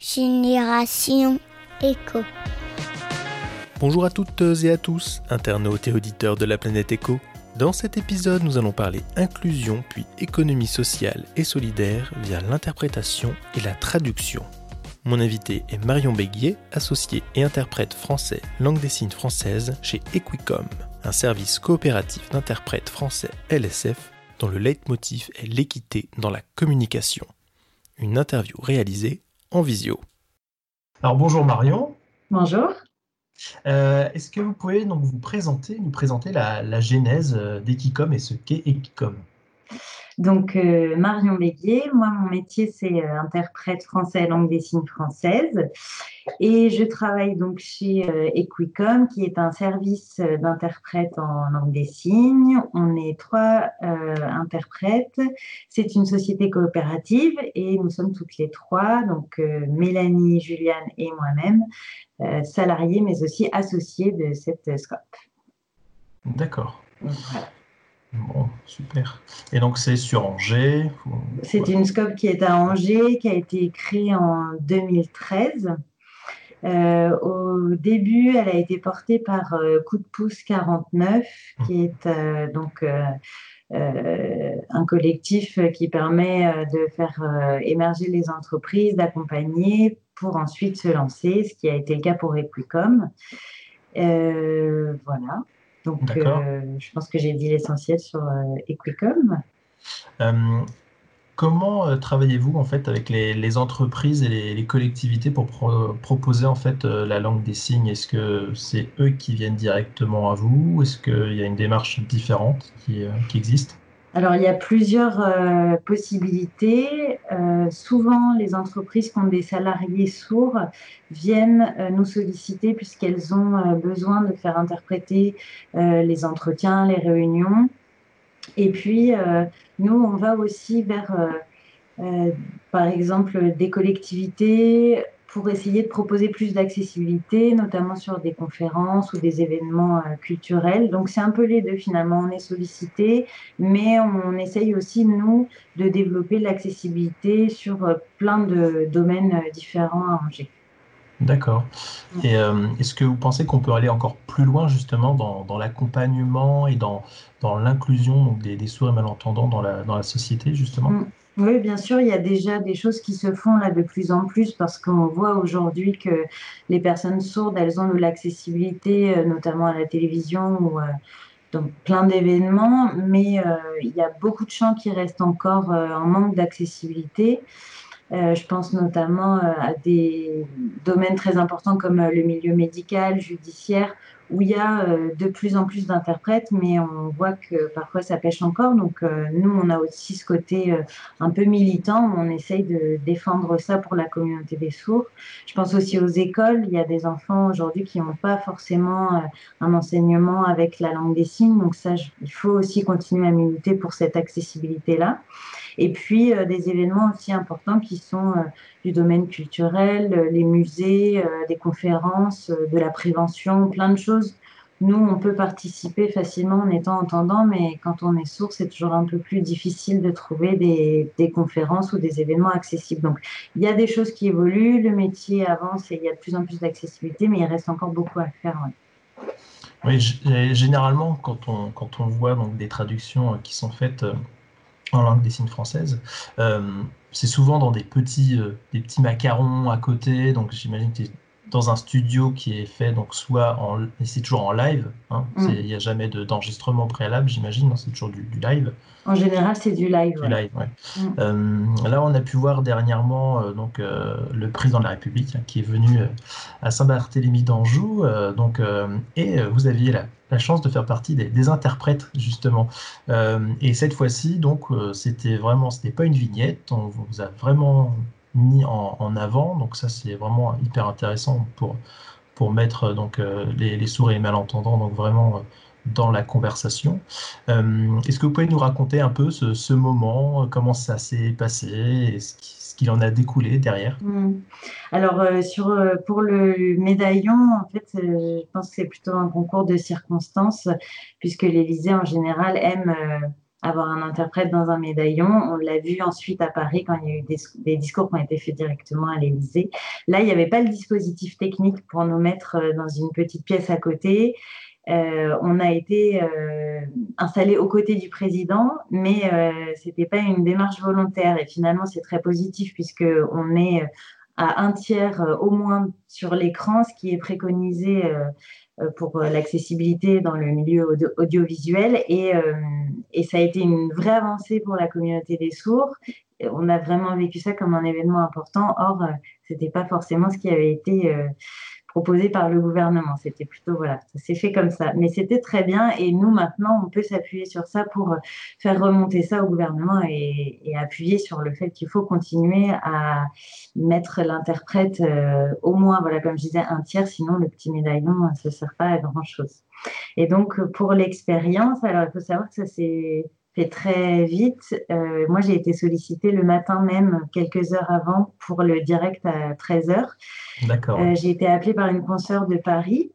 Génération Éco. Bonjour à toutes et à tous, internautes et auditeurs de la planète Éco. Dans cet épisode, nous allons parler inclusion puis économie sociale et solidaire via l'interprétation et la traduction. Mon invité est Marion Béguier, associée et interprète français langue des signes française chez Equicom, un service coopératif d'interprètes français LSF dont le leitmotiv est l'équité dans la communication. Une interview réalisée en visio. Alors bonjour Marion. Bonjour. Euh, est-ce que vous pouvez donc vous présenter, nous présenter la, la genèse euh, d'Equicom et ce qu'est Equicom donc, euh, Marion Béguier, moi, mon métier, c'est euh, interprète français langue des signes française. Et je travaille donc chez euh, Equicom, qui est un service d'interprète en langue des signes. On est trois interprètes. C'est une société coopérative et nous sommes toutes les trois, donc Mélanie, Juliane et moi-même, salariés, mais aussi associés de cette scope. D'accord. Voilà. Bon, super. Et donc c'est sur Angers C'est une scope qui est à Angers, qui a été créée en 2013. Euh, au début, elle a été portée par euh, Coup de pouce 49, qui est euh, donc un collectif qui permet de faire émerger les entreprises, d'accompagner pour ensuite se lancer, ce qui a été le cas pour Equicom. voilà. Donc, euh, je pense que j'ai dit l'essentiel sur euh, Equicom. Euh, comment travaillez-vous en fait avec les, entreprises et les, collectivités pour proposer en fait la langue des signes? Est-ce que c'est eux qui viennent directement à vous Est-ce qu'il y a une démarche différente qui, qui existe? Alors, il y a plusieurs euh, possibilités. Euh, souvent, les entreprises qui ont des salariés sourds viennent euh, nous solliciter puisqu'elles ont besoin de faire interpréter les entretiens, les réunions. Et puis, nous, on va aussi vers, par exemple, des collectivités pour essayer de proposer plus d'accessibilité, notamment sur des conférences ou des événements euh, culturels. Donc c'est un peu les deux finalement. On est sollicité, mais on essaye aussi, nous, de développer l'accessibilité sur euh, plein de domaines euh, différents à Angers. D'accord. Et est-ce que vous pensez qu'on peut aller encore plus loin justement dans, l'accompagnement et dans, dans l'inclusion des, des, sourds et malentendants dans la, dans la société justement? Mm. Oui, bien sûr, il y a déjà des choses qui se font là de plus en plus parce qu'on voit aujourd'hui que les personnes sourdes, elles ont de l'accessibilité, euh, notamment à la télévision ou euh, dans plein d'événements, mais euh, il y a beaucoup de champs qui restent encore en manque d'accessibilité. je pense notamment à des domaines très importants comme le milieu médical, judiciaire, où il y a euh, de plus en plus d'interprètes, mais on voit que parfois ça pêche encore. Donc euh, nous, on a aussi ce côté euh, un peu militant, on essaye de défendre ça pour la communauté des sourds. Je pense aussi aux écoles, il y a des enfants aujourd'hui qui n'ont pas forcément un enseignement avec la langue des signes, donc ça, il faut aussi continuer à militer pour cette accessibilité-là. Et puis des événements aussi importants qui sont du domaine culturel, les musées, des conférences, de la prévention, plein de choses. Nous, on peut participer facilement en étant entendant, mais quand on est sourd, c'est toujours un peu plus difficile de trouver des, conférences ou des événements accessibles. Donc, il y a des choses qui évoluent, le métier avance et il y a de plus en plus d'accessibilité, mais il reste encore beaucoup à faire. Oui, généralement, quand on, quand on voit donc, des traductions qui sont faites en langue des signes française, c'est souvent dans des petits, euh, des petits macarons à côté. Donc j'imagine que dans un studio qui est fait donc soit en, et c'est toujours en live. Hein. Mm. Il n'y a jamais d'enregistrement préalable, j'imagine. C'est toujours du, live. En général, c'est du live. Du live, ouais. Mm. Euh, là, on a pu voir dernièrement euh, donc le président de la République hein, qui est venu à Saint-Barthélemy d'Anjou. donc et vous aviez la la chance de faire partie des, interprètes justement. Euh, et cette fois-ci, donc, euh, c'était vraiment, c'était pas une vignette, on vous a vraiment mis en, avant. Donc ça, c'est vraiment hyper intéressant pour pour mettre donc euh, les, sourds et malentendants donc vraiment dans la conversation. Est-ce que vous pouvez nous raconter un peu ce, moment, comment ça s'est passé, ce qui, qu'il en a découlé derrière? Hmm. Alors, euh, sur, euh, pour le médaillon, en fait, euh, je pense que c'est plutôt un concours de circonstances, puisque l'Élysée, en général, aime avoir un interprète dans un médaillon. On l'a vu ensuite à Paris quand il y a eu des, discours qui ont été faits directement à l'Élysée. Là, il n'y avait pas le dispositif technique pour nous mettre euh, dans une petite pièce à côté. Euh, on a été euh, installé aux côtés du président, mais euh, ce n'était pas une démarche volontaire. Et finalement, c'est très positif puisque on est à un tiers au moins sur l'écran, ce qui est préconisé pour l'accessibilité dans le milieu audiovisuel. Et, et, ça a été une vraie avancée pour la communauté des sourds. On a vraiment vécu ça comme un événement important. Or, ce n'était pas forcément ce qui avait été proposé par le gouvernement. C'était plutôt, voilà, ça s'est fait comme ça. Mais c'était très bien et nous, maintenant, on peut s'appuyer sur ça pour euh, faire remonter ça au gouvernement et, appuyer sur le fait qu'il faut continuer à mettre l'interprète euh, au moins, voilà, comme je disais, un tiers, sinon le petit médaillon, ne sert pas à grand-chose. Et donc, pour l'expérience, alors il faut savoir que ça s'est fait très vite. Euh, moi, j'ai été sollicitée le matin même, quelques heures avant, pour le direct à 13h. D'accord. Euh, j'ai été appelée par une consoeur de Paris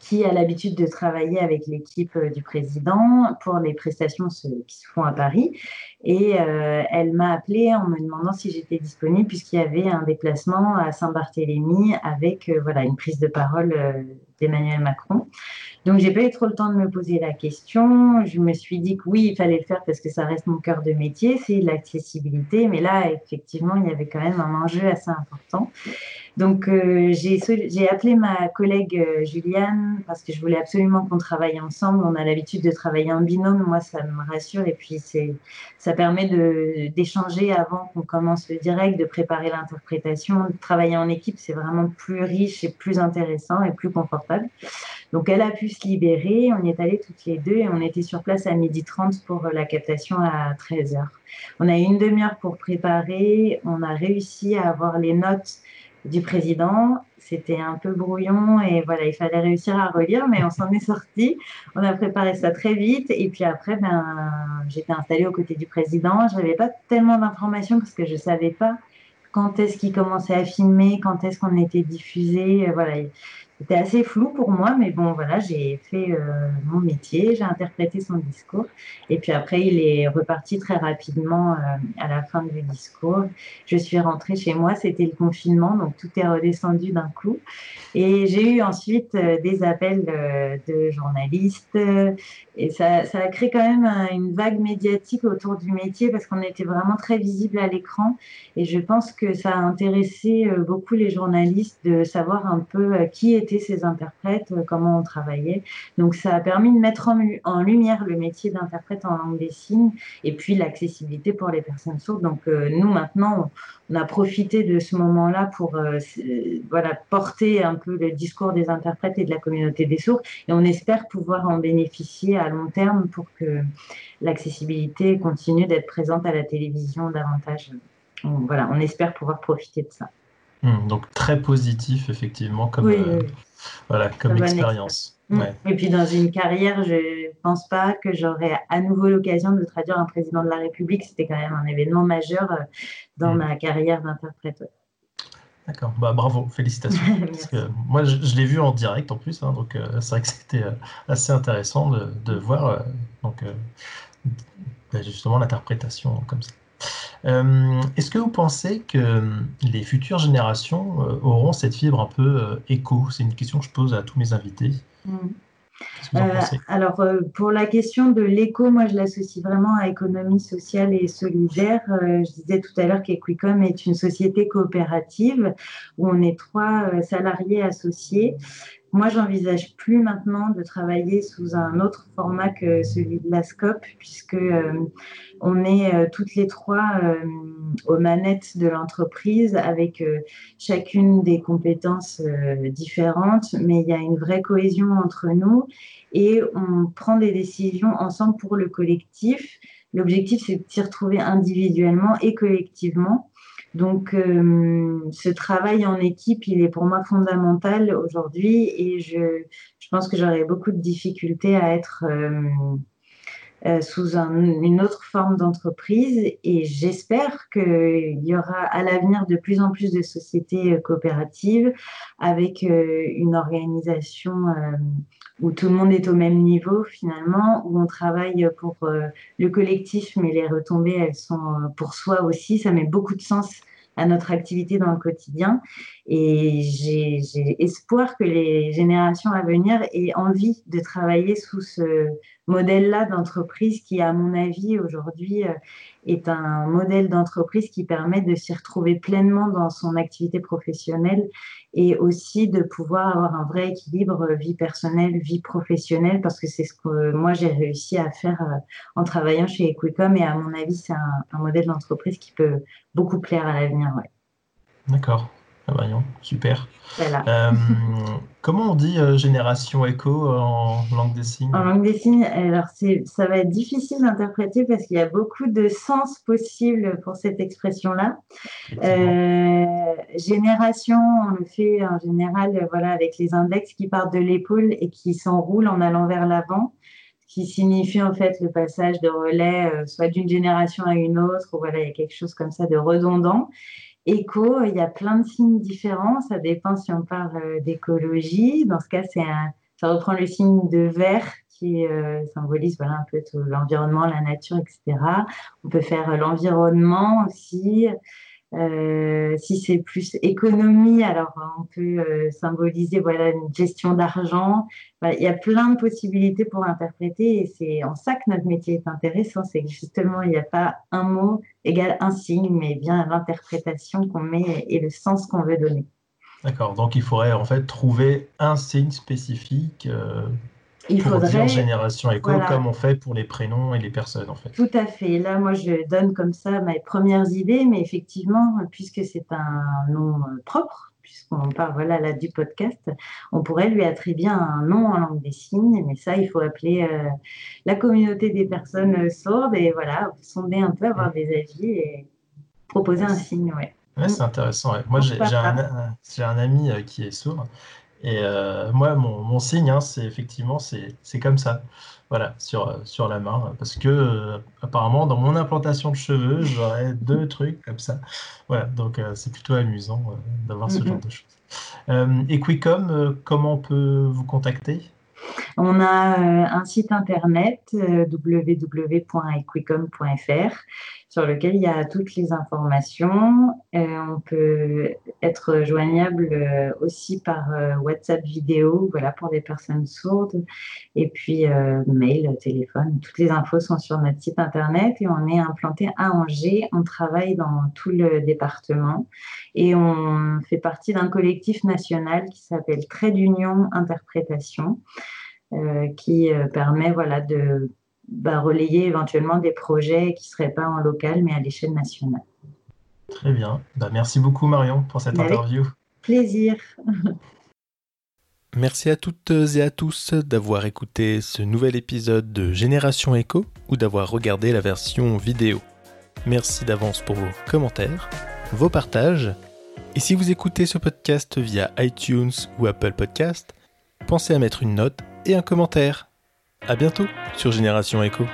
qui a l'habitude de travailler avec l'équipe euh, du président pour les prestations qui se font à Paris. Et elle m'a appelée en me demandant si j'étais disponible puisqu'il y avait un déplacement à Saint-Barthélemy avec voilà, une prise de parole d'Emmanuel Macron. Donc, j'ai pas eu trop le temps de me poser la question. Je me suis dit que oui, il fallait le faire parce que ça reste mon cœur de métier, c'est l'accessibilité. Mais là, effectivement, il y avait quand même un enjeu assez important. Donc, euh, j'ai appelé ma collègue euh, Juliane parce que je voulais absolument qu'on travaille ensemble. On a l'habitude de travailler en binôme. Moi, ça me rassure. Et puis, ça permet d'échanger avant qu'on commence le direct, de préparer l'interprétation. Travailler en équipe, c'est vraiment plus riche et plus intéressant et plus confortable. Donc, elle a pu se libérer. On y est allés toutes les deux et on était sur place à 12h30 pour la captation à 13h. On a eu une demi-heure pour préparer. On a réussi à avoir les notes du président. C'était un peu brouillon et voilà, il fallait réussir à relire, mais on s'en est sorti. On a préparé ça très vite et puis après, ben, j'étais installée aux côtés du président. Je n'avais pas tellement d'informations parce que je ne savais pas quand est-ce qu'il commençait à filmer, quand est-ce qu'on était diffusé. Voilà, c'était assez flou pour moi, mais bon, voilà, j'ai fait euh, mon métier, j'ai interprété son discours. Et puis après, il est reparti très rapidement euh, à la fin du discours. Je suis rentrée chez moi, c'était le confinement, donc tout est redescendu d'un coup. Et j'ai eu ensuite euh, des appels de journalistes. et ça, ça, a créé quand même une vague médiatique autour du métier parce qu'on était vraiment très visible à l'écran. Et je pense que ça a intéressé beaucoup les journalistes de savoir un peu qui était ces interprètes, euh, comment on travaillait. Donc ça a permis de mettre en, lumière le métier d'interprète en langue des signes et puis l'accessibilité pour les personnes sourdes. Donc euh, nous maintenant, on a profité de ce moment-là pour euh, voilà, porter un peu le discours des interprètes et de la communauté des sourds et on espère pouvoir en bénéficier à long terme pour que l'accessibilité continue d'être présente à la télévision davantage. voilà, on espère pouvoir profiter de ça. Hmm, donc très positif, effectivement, comme, euh, voilà, comme expérience. Hmm. Et puis dans une carrière, je ne pense pas que j'aurais à nouveau l'occasion de traduire un président de la République. C'était quand même un événement majeur euh, dans hmm. ma carrière d'interprète. D'accord, bah, bravo, félicitations. moi, je, l'ai vu en direct en plus, hein, donc euh, c'est vrai que c'était assez intéressant de, de voir donc, bah, justement l'interprétation comme ça. Euh, est-ce que vous pensez que les futures générations euh, auront cette fibre un peu euh, éco C'est une question que je pose à tous mes invités. Hmm. alors, pour la question de l'éco, moi, je l'associe vraiment à économie sociale et solidaire. je disais tout à l'heure qu'Equicom est une société coopérative où on est trois salariés associés moi, j'envisage plus maintenant de travailler sous un autre format que celui de la SCOP, puisque euh, on est euh, toutes les trois euh, aux manettes de l'entreprise avec chacune des compétences différentes, mais il y a une vraie cohésion entre nous et on prend des décisions ensemble pour le collectif. L'objectif, c'est de s'y retrouver individuellement et collectivement donc, euh, ce travail en équipe, il est pour moi fondamental aujourd'hui et je, je pense que j'aurais beaucoup de difficultés à être, euh, euh, sous une autre forme d'entreprise et j'espère qu'il y aura à l'avenir de plus en plus de sociétés euh, coopératives avec euh, une organisation où tout le monde est au même niveau finalement, où on travaille pour le collectif mais les retombées elles sont pour soi aussi, ça met beaucoup de sens à notre activité dans le quotidien. Et j'ai espoir que les générations à venir aient envie de travailler sous ce modèle-là d'entreprise qui, à mon avis, aujourd'hui, euh, est un modèle d'entreprise qui permet de s'y retrouver pleinement dans son activité professionnelle et aussi de pouvoir avoir un vrai équilibre vie personnelle, vie professionnelle, parce que c'est ce que moi j'ai réussi à faire euh, en travaillant chez Equicom et à mon avis, c'est un, modèle d'entreprise qui peut beaucoup plaire à l'avenir. D'accord. Ah bah super. Euh, comment on dit euh, génération éco en langue des signes? En langue des signes, alors ça va être difficile d'interpréter parce qu'il y a beaucoup de sens possibles pour cette expression-là. Euh, génération, on le fait en général voilà, avec les index qui partent de l'épaule et qui s'enroulent en allant vers l'avant qui signifie en fait le passage de relais, soit d'une génération à une autre, ou voilà, il y a quelque chose comme ça de redondant. Éco, il y a plein de signes différents. Ça dépend si on parle euh, d'écologie. Dans ce cas, c'est ça reprend le signe de vert qui euh, symbolise voilà, un peu l'environnement, la nature, etc. On peut faire l'environnement aussi. Euh, si c'est plus économie, alors on peut euh, symboliser voilà une gestion d'argent. il y a plein de possibilités pour interpréter et c'est en ça que notre métier est intéressant, c'est que justement il n'y a pas un mot égal un signe, mais bien l'interprétation qu'on met et le sens qu'on veut donner. D'accord, donc il faudrait en fait trouver un signe spécifique euh, il pour faudrait, dire génération éco, comme on fait pour les prénoms et les personnes, en fait. Tout à fait. Là, moi, je donne comme ça mes premières idées, mais effectivement, puisque c'est un nom euh, propre, puisqu'on parle voilà, là, du podcast, on pourrait lui attribuer un nom en langue des signes, mais ça, il faut appeler euh, la communauté des personnes euh, sourdes et voilà, sonder un peu, avoir des avis et proposer un signe, ouais. Ouais, c'est intéressant. Moi, j'ai un, un, ami qui est sourd et euh, moi, mon, signe, hein, c'est effectivement, c'est comme ça. Voilà, sur, sur la main. Parce que, euh, apparemment, dans mon implantation de cheveux, j'aurais deux trucs comme ça. Voilà, donc euh, c'est plutôt amusant d'avoir ce genre de choses. Equicom, comment on peut vous contacter? On a un site internet www.equicom.fr sur lequel il y a toutes les informations. Euh, on peut être joignable euh, aussi par euh, WhatsApp vidéo, voilà, pour des personnes sourdes. Et puis mail, téléphone, toutes les infos sont sur notre site internet et on est implanté à Angers. On travaille dans tout le département et on fait partie d'un collectif national qui s'appelle Trait d'Union Interprétation. qui permet voilà, de bah, relayer éventuellement des projets qui ne seraient pas en local, mais à l'échelle nationale. Très bien. Bah, merci beaucoup, Marion, pour cette interview. Plaisir. Merci à toutes et à tous d'avoir écouté ce nouvel épisode de Génération Echo ou d'avoir regardé la version vidéo. Merci d'avance pour vos commentaires, vos partages. Et si vous écoutez ce podcast via iTunes ou Apple Podcast, pensez à mettre une note et un commentaire. A bientôt sur Génération Echo.